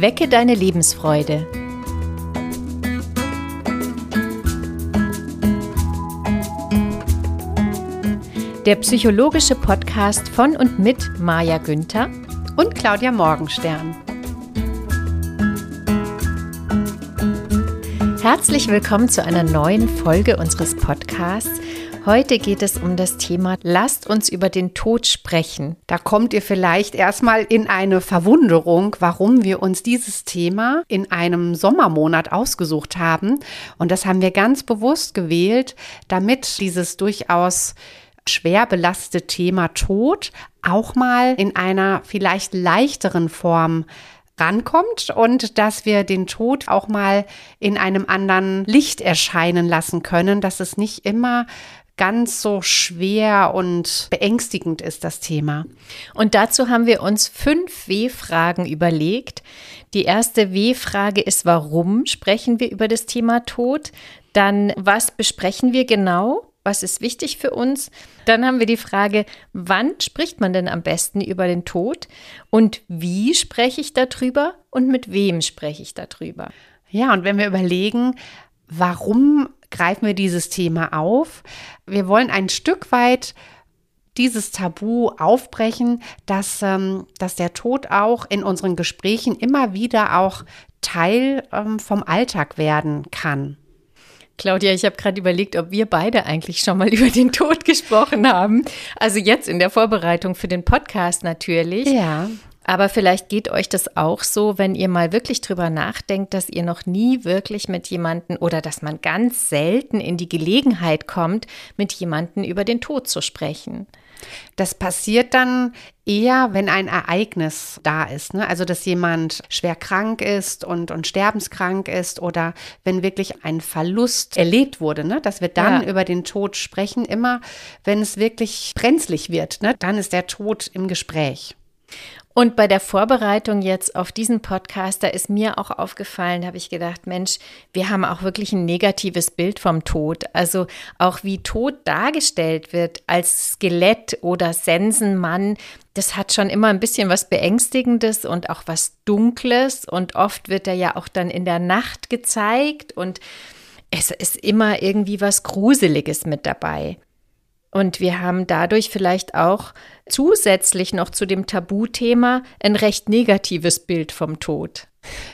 Wecke deine Lebensfreude. Der psychologische Podcast von und mit Maja Günther und Claudia Morgenstern. Herzlich willkommen zu einer neuen Folge unseres Podcasts. Heute geht es um das Thema Lasst uns über den Tod sprechen. Da kommt ihr vielleicht erstmal in eine Verwunderung, warum wir uns dieses Thema in einem Sommermonat ausgesucht haben. Und das haben wir ganz bewusst gewählt, damit dieses durchaus schwer belastete Thema Tod auch mal in einer vielleicht leichteren Form rankommt und dass wir den Tod auch mal in einem anderen Licht erscheinen lassen können, dass es nicht immer ganz so schwer und beängstigend ist, das Thema. Und dazu haben wir uns fünf W-Fragen überlegt. Die erste W-Frage ist, warum sprechen wir über das Thema Tod? Dann, was besprechen wir genau? was ist wichtig für uns. Dann haben wir die Frage, wann spricht man denn am besten über den Tod und wie spreche ich darüber und mit wem spreche ich darüber. Ja, und wenn wir überlegen, warum greifen wir dieses Thema auf? Wir wollen ein Stück weit dieses Tabu aufbrechen, dass, ähm, dass der Tod auch in unseren Gesprächen immer wieder auch Teil ähm, vom Alltag werden kann. Claudia, ich habe gerade überlegt, ob wir beide eigentlich schon mal über den Tod gesprochen haben. Also jetzt in der Vorbereitung für den Podcast natürlich. Ja. Aber vielleicht geht euch das auch so, wenn ihr mal wirklich drüber nachdenkt, dass ihr noch nie wirklich mit jemandem oder dass man ganz selten in die Gelegenheit kommt, mit jemandem über den Tod zu sprechen. Das passiert dann eher, wenn ein Ereignis da ist. Ne? Also, dass jemand schwer krank ist und, und sterbenskrank ist oder wenn wirklich ein Verlust erlebt wurde, ne? dass wir dann ja. über den Tod sprechen, immer wenn es wirklich brenzlig wird. Ne? Dann ist der Tod im Gespräch. Und bei der Vorbereitung jetzt auf diesen Podcast, da ist mir auch aufgefallen, habe ich gedacht, Mensch, wir haben auch wirklich ein negatives Bild vom Tod. Also auch wie Tod dargestellt wird als Skelett oder Sensenmann, das hat schon immer ein bisschen was Beängstigendes und auch was Dunkles. Und oft wird er ja auch dann in der Nacht gezeigt und es ist immer irgendwie was Gruseliges mit dabei. Und wir haben dadurch vielleicht auch zusätzlich noch zu dem Tabuthema ein recht negatives Bild vom Tod.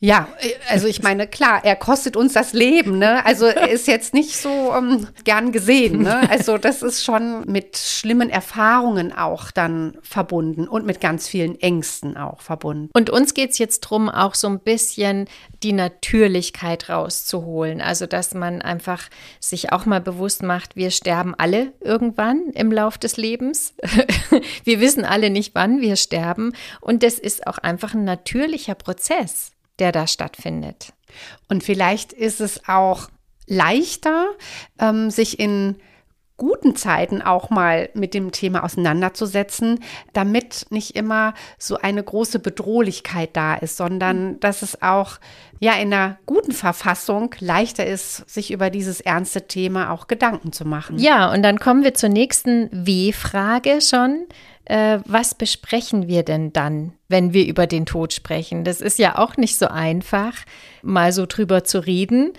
Ja, also ich meine, klar, er kostet uns das Leben, ne? Also er ist jetzt nicht so ähm, gern gesehen, ne? Also das ist schon mit schlimmen Erfahrungen auch dann verbunden und mit ganz vielen Ängsten auch verbunden. Und uns geht es jetzt darum, auch so ein bisschen die Natürlichkeit rauszuholen. Also dass man einfach sich auch mal bewusst macht, wir sterben alle irgendwann im Lauf des Lebens. wir wissen alle nicht, wann wir sterben. Und das ist auch einfach ein natürlicher Prozess der da stattfindet. Und vielleicht ist es auch leichter, ähm, sich in guten Zeiten auch mal mit dem Thema auseinanderzusetzen, damit nicht immer so eine große Bedrohlichkeit da ist, sondern dass es auch ja in einer guten Verfassung leichter ist, sich über dieses ernste Thema auch Gedanken zu machen. Ja, und dann kommen wir zur nächsten W-Frage schon äh, was besprechen wir denn dann, wenn wir über den Tod sprechen? Das ist ja auch nicht so einfach, mal so drüber zu reden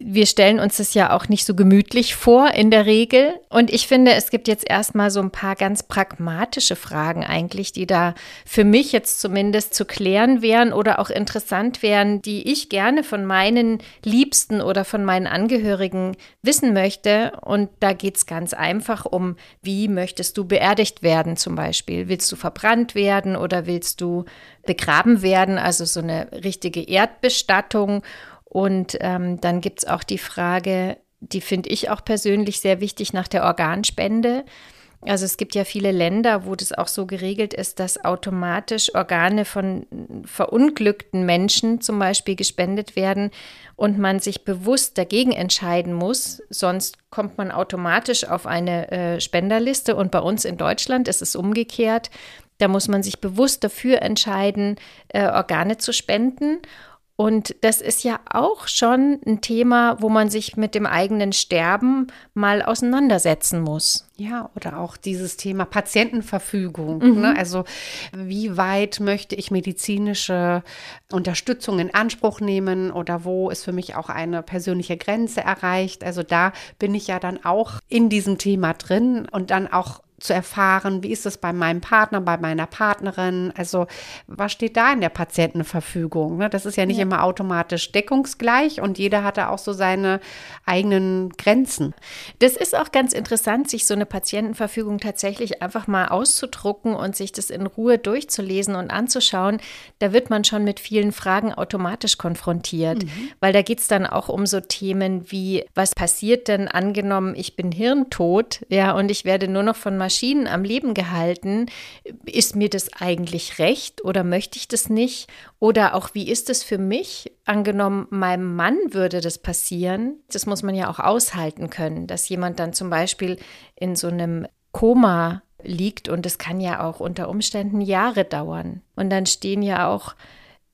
wir stellen uns das ja auch nicht so gemütlich vor in der Regel. Und ich finde, es gibt jetzt erstmal so ein paar ganz pragmatische Fragen eigentlich, die da für mich jetzt zumindest zu klären wären oder auch interessant wären, die ich gerne von meinen Liebsten oder von meinen Angehörigen wissen möchte. Und da geht es ganz einfach um, wie möchtest du beerdigt werden zum Beispiel? Willst du verbrannt werden oder willst du begraben werden? Also so eine richtige Erdbestattung. Und ähm, dann gibt es auch die Frage, die finde ich auch persönlich sehr wichtig nach der Organspende. Also es gibt ja viele Länder, wo das auch so geregelt ist, dass automatisch Organe von verunglückten Menschen zum Beispiel gespendet werden und man sich bewusst dagegen entscheiden muss, sonst kommt man automatisch auf eine äh, Spenderliste. Und bei uns in Deutschland ist es umgekehrt. Da muss man sich bewusst dafür entscheiden, äh, Organe zu spenden. Und das ist ja auch schon ein Thema, wo man sich mit dem eigenen Sterben mal auseinandersetzen muss. Ja, oder auch dieses Thema Patientenverfügung. Mhm. Ne? Also wie weit möchte ich medizinische Unterstützung in Anspruch nehmen oder wo ist für mich auch eine persönliche Grenze erreicht? Also da bin ich ja dann auch in diesem Thema drin und dann auch zu erfahren, wie ist es bei meinem Partner, bei meiner Partnerin, also was steht da in der Patientenverfügung? Ne? Das ist ja nicht ja. immer automatisch deckungsgleich und jeder hat da auch so seine eigenen Grenzen. Das ist auch ganz interessant, sich so eine Patientenverfügung tatsächlich einfach mal auszudrucken und sich das in Ruhe durchzulesen und anzuschauen. Da wird man schon mit vielen Fragen automatisch konfrontiert, mhm. weil da geht es dann auch um so Themen wie, was passiert denn angenommen, ich bin hirntot, ja, und ich werde nur noch von Maschinen Maschinen am Leben gehalten. Ist mir das eigentlich recht oder möchte ich das nicht? Oder auch, wie ist es für mich? Angenommen, meinem Mann würde das passieren. Das muss man ja auch aushalten können, dass jemand dann zum Beispiel in so einem Koma liegt und es kann ja auch unter Umständen Jahre dauern. Und dann stehen ja auch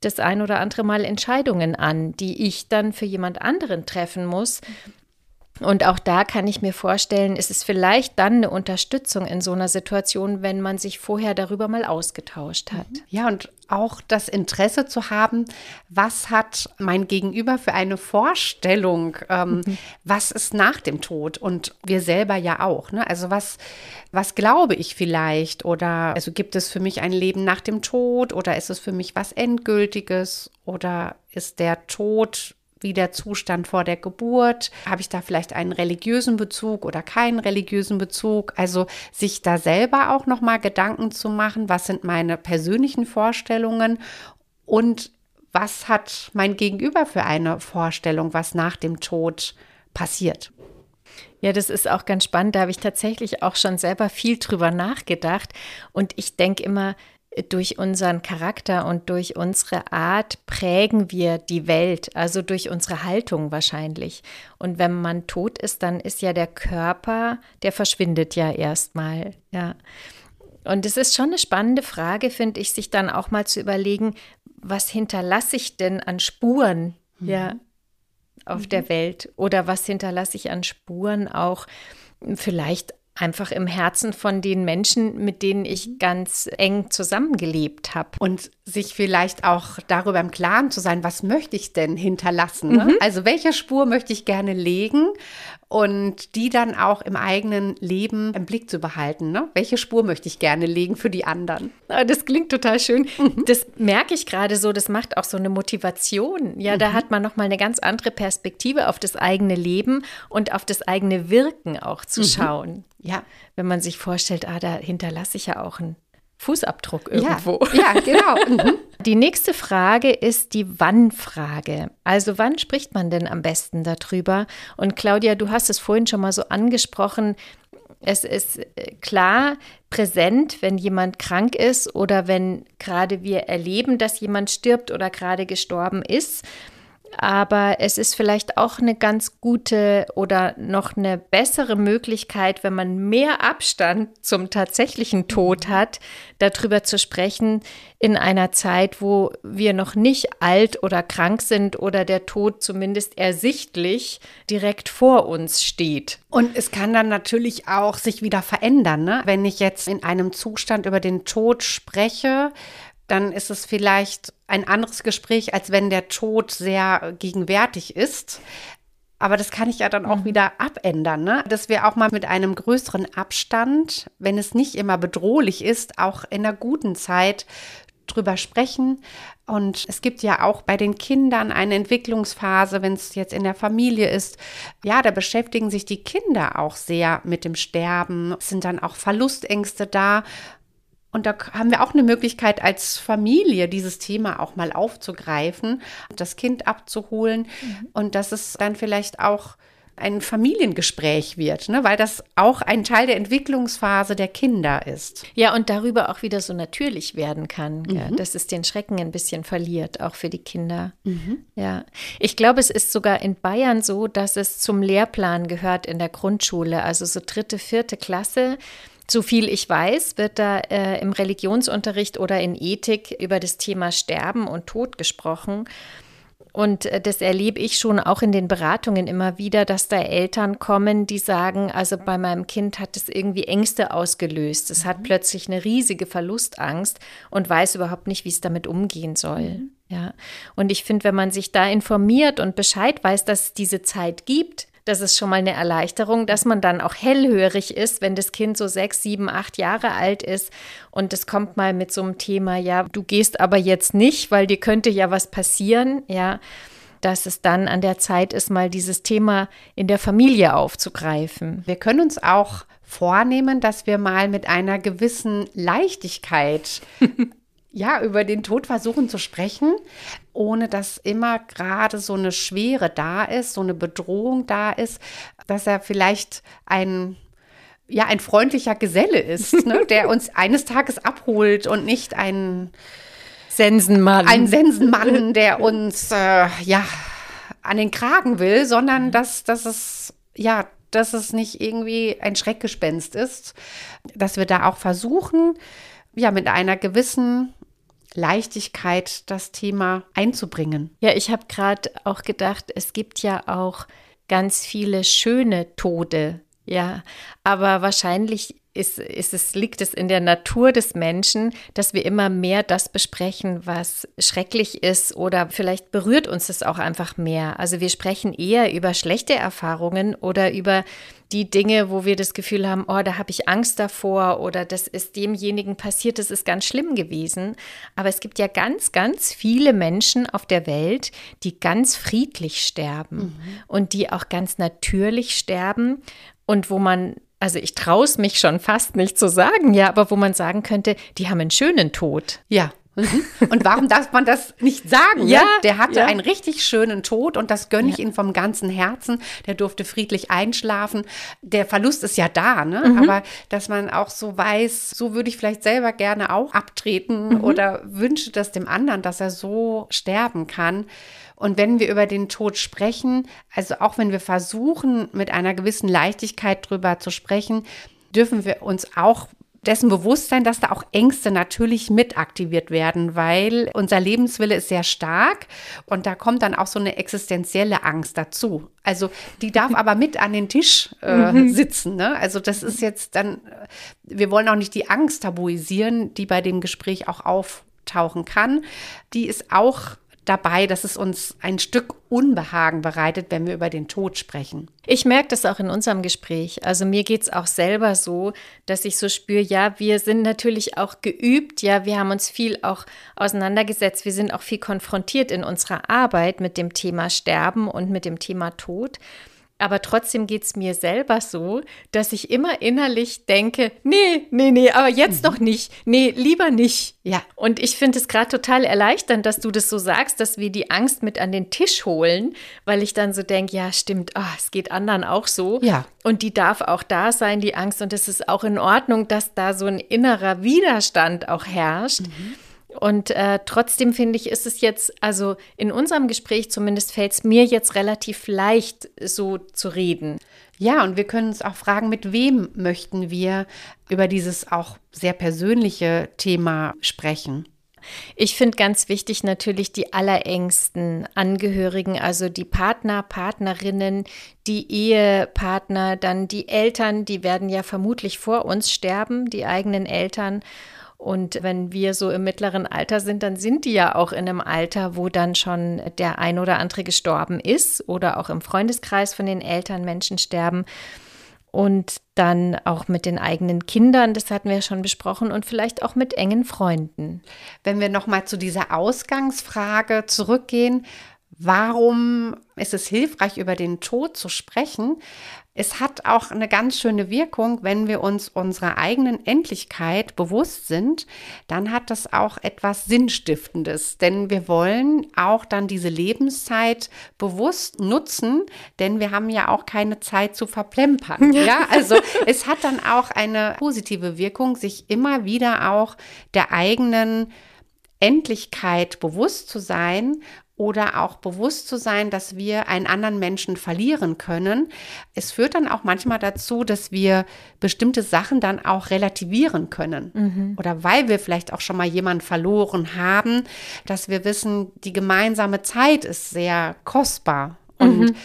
das ein oder andere Mal Entscheidungen an, die ich dann für jemand anderen treffen muss. Und auch da kann ich mir vorstellen, ist es vielleicht dann eine Unterstützung in so einer Situation, wenn man sich vorher darüber mal ausgetauscht hat. Mhm. Ja, und auch das Interesse zu haben, was hat mein Gegenüber für eine Vorstellung, ähm, mhm. was ist nach dem Tod und wir selber ja auch. Ne? Also was, was glaube ich vielleicht oder also gibt es für mich ein Leben nach dem Tod oder ist es für mich was Endgültiges oder ist der Tod wie der Zustand vor der Geburt? Habe ich da vielleicht einen religiösen Bezug oder keinen religiösen Bezug? Also sich da selber auch noch mal Gedanken zu machen, was sind meine persönlichen Vorstellungen und was hat mein Gegenüber für eine Vorstellung, was nach dem Tod passiert? Ja, das ist auch ganz spannend. Da habe ich tatsächlich auch schon selber viel drüber nachgedacht. Und ich denke immer, durch unseren Charakter und durch unsere Art prägen wir die Welt, also durch unsere Haltung wahrscheinlich. Und wenn man tot ist, dann ist ja der Körper, der verschwindet ja erstmal, ja. Und es ist schon eine spannende Frage, finde ich, sich dann auch mal zu überlegen, was hinterlasse ich denn an Spuren, mhm. ja, auf mhm. der Welt? Oder was hinterlasse ich an Spuren auch vielleicht einfach im Herzen von den Menschen, mit denen ich ganz eng zusammengelebt habe. Und sich vielleicht auch darüber im Klaren zu sein, was möchte ich denn hinterlassen? Ne? Mhm. Also welche Spur möchte ich gerne legen und die dann auch im eigenen Leben im Blick zu behalten. Ne? Welche Spur möchte ich gerne legen für die anderen? Ah, das klingt total schön. Mhm. Das merke ich gerade so, das macht auch so eine Motivation. Ja, mhm. da hat man nochmal eine ganz andere Perspektive auf das eigene Leben und auf das eigene Wirken auch zu mhm. schauen. Ja. Wenn man sich vorstellt, ah, da hinterlasse ich ja auch einen Fußabdruck irgendwo. Ja, ja genau. Die nächste Frage ist die Wann-Frage. Also wann spricht man denn am besten darüber? Und Claudia, du hast es vorhin schon mal so angesprochen. Es ist äh, klar präsent, wenn jemand krank ist oder wenn gerade wir erleben, dass jemand stirbt oder gerade gestorben ist aber es ist vielleicht auch eine ganz gute oder noch eine bessere Möglichkeit, wenn man mehr Abstand zum tatsächlichen Tod mhm. hat, darüber zu sprechen in einer Zeit, wo wir noch nicht alt oder krank sind oder der Tod zumindest ersichtlich direkt vor uns steht. Und es kann dann natürlich auch sich wieder verändern, ne? wenn ich jetzt in einem Zustand über den Tod spreche dann ist es vielleicht ein anderes Gespräch, als wenn der Tod sehr gegenwärtig ist. Aber das kann ich ja dann auch mhm. wieder abändern, ne? dass wir auch mal mit einem größeren Abstand, wenn es nicht immer bedrohlich ist, auch in der guten Zeit drüber sprechen. Und es gibt ja auch bei den Kindern eine Entwicklungsphase, wenn es jetzt in der Familie ist. Ja, da beschäftigen sich die Kinder auch sehr mit dem Sterben. Es sind dann auch Verlustängste da. Und da haben wir auch eine Möglichkeit als Familie, dieses Thema auch mal aufzugreifen, das Kind abzuholen mhm. und dass es dann vielleicht auch ein Familiengespräch wird, ne? weil das auch ein Teil der Entwicklungsphase der Kinder ist. Ja, und darüber auch wieder so natürlich werden kann, mhm. ja, dass es den Schrecken ein bisschen verliert, auch für die Kinder. Mhm. Ja, ich glaube, es ist sogar in Bayern so, dass es zum Lehrplan gehört in der Grundschule, also so dritte, vierte Klasse so viel ich weiß, wird da äh, im Religionsunterricht oder in Ethik über das Thema Sterben und Tod gesprochen. Und äh, das erlebe ich schon auch in den Beratungen immer wieder, dass da Eltern kommen, die sagen, also bei meinem Kind hat es irgendwie Ängste ausgelöst. Es hat mhm. plötzlich eine riesige Verlustangst und weiß überhaupt nicht, wie es damit umgehen soll. Mhm. Ja. Und ich finde, wenn man sich da informiert und Bescheid weiß, dass es diese Zeit gibt, das ist schon mal eine Erleichterung, dass man dann auch hellhörig ist, wenn das Kind so sechs, sieben, acht Jahre alt ist und es kommt mal mit so einem Thema, ja, du gehst aber jetzt nicht, weil dir könnte ja was passieren, ja, dass es dann an der Zeit ist, mal dieses Thema in der Familie aufzugreifen. Wir können uns auch vornehmen, dass wir mal mit einer gewissen Leichtigkeit ja, über den Tod versuchen zu sprechen, ohne dass immer gerade so eine Schwere da ist, so eine Bedrohung da ist, dass er vielleicht ein ja, ein freundlicher Geselle ist, ne, der uns eines Tages abholt und nicht ein Sensenmann. Ein Sensenmann, der uns äh, ja an den Kragen will, sondern dass, dass es ja, dass es nicht irgendwie ein Schreckgespenst ist, dass wir da auch versuchen, ja, mit einer gewissen Leichtigkeit das Thema einzubringen. Ja, ich habe gerade auch gedacht, es gibt ja auch ganz viele schöne Tode. Ja, aber wahrscheinlich ist, ist es, liegt es in der Natur des Menschen, dass wir immer mehr das besprechen, was schrecklich ist oder vielleicht berührt uns das auch einfach mehr. Also wir sprechen eher über schlechte Erfahrungen oder über die Dinge, wo wir das Gefühl haben, oh, da habe ich Angst davor oder das ist demjenigen passiert, das ist ganz schlimm gewesen. Aber es gibt ja ganz, ganz viele Menschen auf der Welt, die ganz friedlich sterben mhm. und die auch ganz natürlich sterben und wo man also ich traue es mich schon fast nicht zu sagen, ja, aber wo man sagen könnte, die haben einen schönen Tod. Ja. Mhm. Und warum darf man das nicht sagen? Ja, ne? der hatte ja. einen richtig schönen Tod und das gönne ich ja. ihm vom ganzen Herzen. Der durfte friedlich einschlafen. Der Verlust ist ja da, ne? Mhm. Aber dass man auch so weiß, so würde ich vielleicht selber gerne auch abtreten mhm. oder wünsche das dem anderen, dass er so sterben kann. Und wenn wir über den Tod sprechen, also auch wenn wir versuchen, mit einer gewissen Leichtigkeit drüber zu sprechen, dürfen wir uns auch dessen bewusst sein, dass da auch Ängste natürlich mit aktiviert werden, weil unser Lebenswille ist sehr stark und da kommt dann auch so eine existenzielle Angst dazu. Also die darf aber mit an den Tisch äh, mhm. sitzen. Ne? Also das ist jetzt dann, wir wollen auch nicht die Angst tabuisieren, die bei dem Gespräch auch auftauchen kann. Die ist auch dabei, dass es uns ein Stück Unbehagen bereitet, wenn wir über den Tod sprechen. Ich merke das auch in unserem Gespräch. Also mir geht es auch selber so, dass ich so spüre, ja, wir sind natürlich auch geübt, ja, wir haben uns viel auch auseinandergesetzt, wir sind auch viel konfrontiert in unserer Arbeit mit dem Thema Sterben und mit dem Thema Tod. Aber trotzdem geht es mir selber so, dass ich immer innerlich denke, nee, nee, nee, aber jetzt mhm. noch nicht. Nee, lieber nicht. Ja. Und ich finde es gerade total erleichternd, dass du das so sagst, dass wir die Angst mit an den Tisch holen, weil ich dann so denke, ja, stimmt, oh, es geht anderen auch so. Ja. Und die darf auch da sein, die Angst. Und es ist auch in Ordnung, dass da so ein innerer Widerstand auch herrscht. Mhm. Und äh, trotzdem finde ich, ist es jetzt, also in unserem Gespräch zumindest fällt es mir jetzt relativ leicht, so zu reden. Ja, und wir können uns auch fragen, mit wem möchten wir über dieses auch sehr persönliche Thema sprechen? Ich finde ganz wichtig natürlich die allerengsten Angehörigen, also die Partner, Partnerinnen, die Ehepartner, dann die Eltern, die werden ja vermutlich vor uns sterben, die eigenen Eltern. Und wenn wir so im mittleren Alter sind, dann sind die ja auch in einem Alter, wo dann schon der ein oder andere gestorben ist oder auch im Freundeskreis von den Eltern Menschen sterben. Und dann auch mit den eigenen Kindern, das hatten wir ja schon besprochen, und vielleicht auch mit engen Freunden. Wenn wir nochmal zu dieser Ausgangsfrage zurückgehen, warum ist es hilfreich, über den Tod zu sprechen? Es hat auch eine ganz schöne Wirkung, wenn wir uns unserer eigenen Endlichkeit bewusst sind, dann hat das auch etwas Sinnstiftendes, denn wir wollen auch dann diese Lebenszeit bewusst nutzen, denn wir haben ja auch keine Zeit zu verplempern. Ja, also es hat dann auch eine positive Wirkung, sich immer wieder auch der eigenen Endlichkeit bewusst zu sein oder auch bewusst zu sein, dass wir einen anderen Menschen verlieren können. Es führt dann auch manchmal dazu, dass wir bestimmte Sachen dann auch relativieren können. Mhm. Oder weil wir vielleicht auch schon mal jemanden verloren haben, dass wir wissen, die gemeinsame Zeit ist sehr kostbar. Und mhm.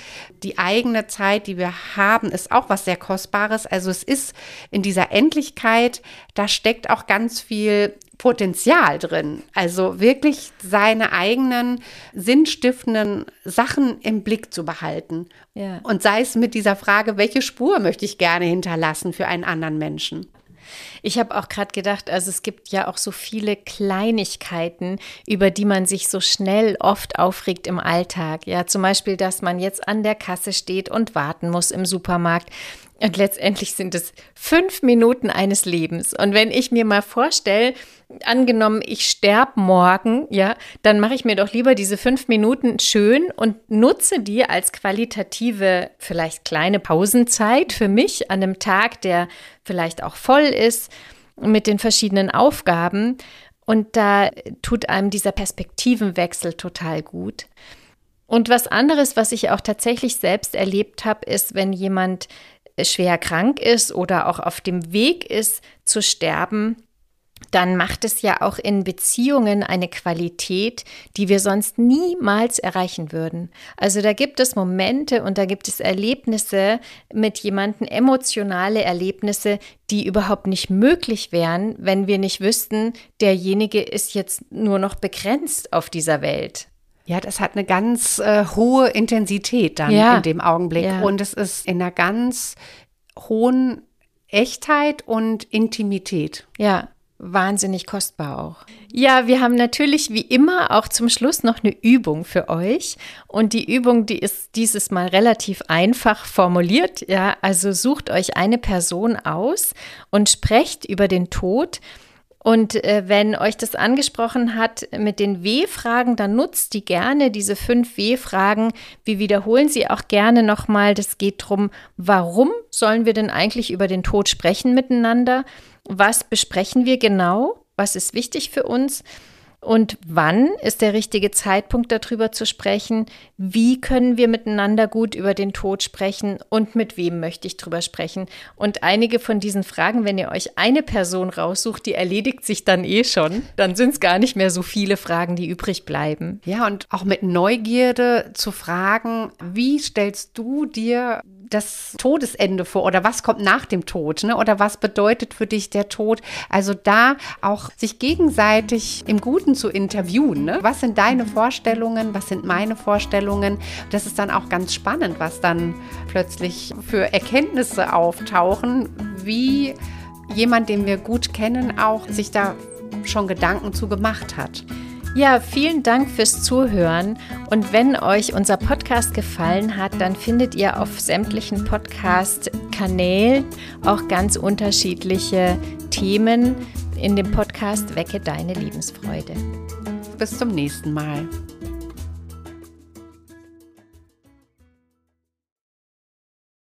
die eigene Zeit, die wir haben, ist auch was sehr Kostbares. Also es ist in dieser Endlichkeit, da steckt auch ganz viel Potenzial drin. Also wirklich seine eigenen sinnstiftenden Sachen im Blick zu behalten. Ja. Und sei es mit dieser Frage, welche Spur möchte ich gerne hinterlassen für einen anderen Menschen? Ich habe auch gerade gedacht, also es gibt ja auch so viele Kleinigkeiten, über die man sich so schnell oft aufregt im Alltag. Ja, zum Beispiel, dass man jetzt an der Kasse steht und warten muss im Supermarkt. Und letztendlich sind es fünf Minuten eines Lebens. Und wenn ich mir mal vorstelle, angenommen, ich sterbe morgen, ja, dann mache ich mir doch lieber diese fünf Minuten schön und nutze die als qualitative, vielleicht kleine Pausenzeit für mich an einem Tag, der vielleicht auch voll ist mit den verschiedenen Aufgaben. Und da tut einem dieser Perspektivenwechsel total gut. Und was anderes, was ich auch tatsächlich selbst erlebt habe, ist, wenn jemand schwer krank ist oder auch auf dem Weg ist zu sterben, dann macht es ja auch in Beziehungen eine Qualität, die wir sonst niemals erreichen würden. Also da gibt es Momente und da gibt es Erlebnisse mit jemandem, emotionale Erlebnisse, die überhaupt nicht möglich wären, wenn wir nicht wüssten, derjenige ist jetzt nur noch begrenzt auf dieser Welt. Ja, das hat eine ganz äh, hohe Intensität dann ja. in dem Augenblick. Ja. Und es ist in einer ganz hohen Echtheit und Intimität. Ja, wahnsinnig kostbar auch. Ja, wir haben natürlich wie immer auch zum Schluss noch eine Übung für euch. Und die Übung, die ist dieses Mal relativ einfach formuliert. Ja, also sucht euch eine Person aus und sprecht über den Tod und äh, wenn euch das angesprochen hat mit den W-Fragen, dann nutzt die gerne, diese fünf W-Fragen. Wir wiederholen sie auch gerne nochmal. Das geht darum, warum sollen wir denn eigentlich über den Tod sprechen miteinander? Was besprechen wir genau? Was ist wichtig für uns? Und wann ist der richtige Zeitpunkt, darüber zu sprechen? Wie können wir miteinander gut über den Tod sprechen? Und mit wem möchte ich drüber sprechen? Und einige von diesen Fragen, wenn ihr euch eine Person raussucht, die erledigt sich dann eh schon. Dann sind es gar nicht mehr so viele Fragen, die übrig bleiben. Ja, und auch mit Neugierde zu fragen, wie stellst du dir das Todesende vor oder was kommt nach dem Tod ne? oder was bedeutet für dich der Tod. Also da auch sich gegenseitig im Guten zu interviewen. Ne? Was sind deine Vorstellungen, was sind meine Vorstellungen? Das ist dann auch ganz spannend, was dann plötzlich für Erkenntnisse auftauchen, wie jemand, den wir gut kennen, auch sich da schon Gedanken zu gemacht hat. Ja, vielen Dank fürs Zuhören. Und wenn euch unser Podcast gefallen hat, dann findet ihr auf sämtlichen Podcast-Kanälen auch ganz unterschiedliche Themen in dem Podcast Wecke deine Lebensfreude. Bis zum nächsten Mal.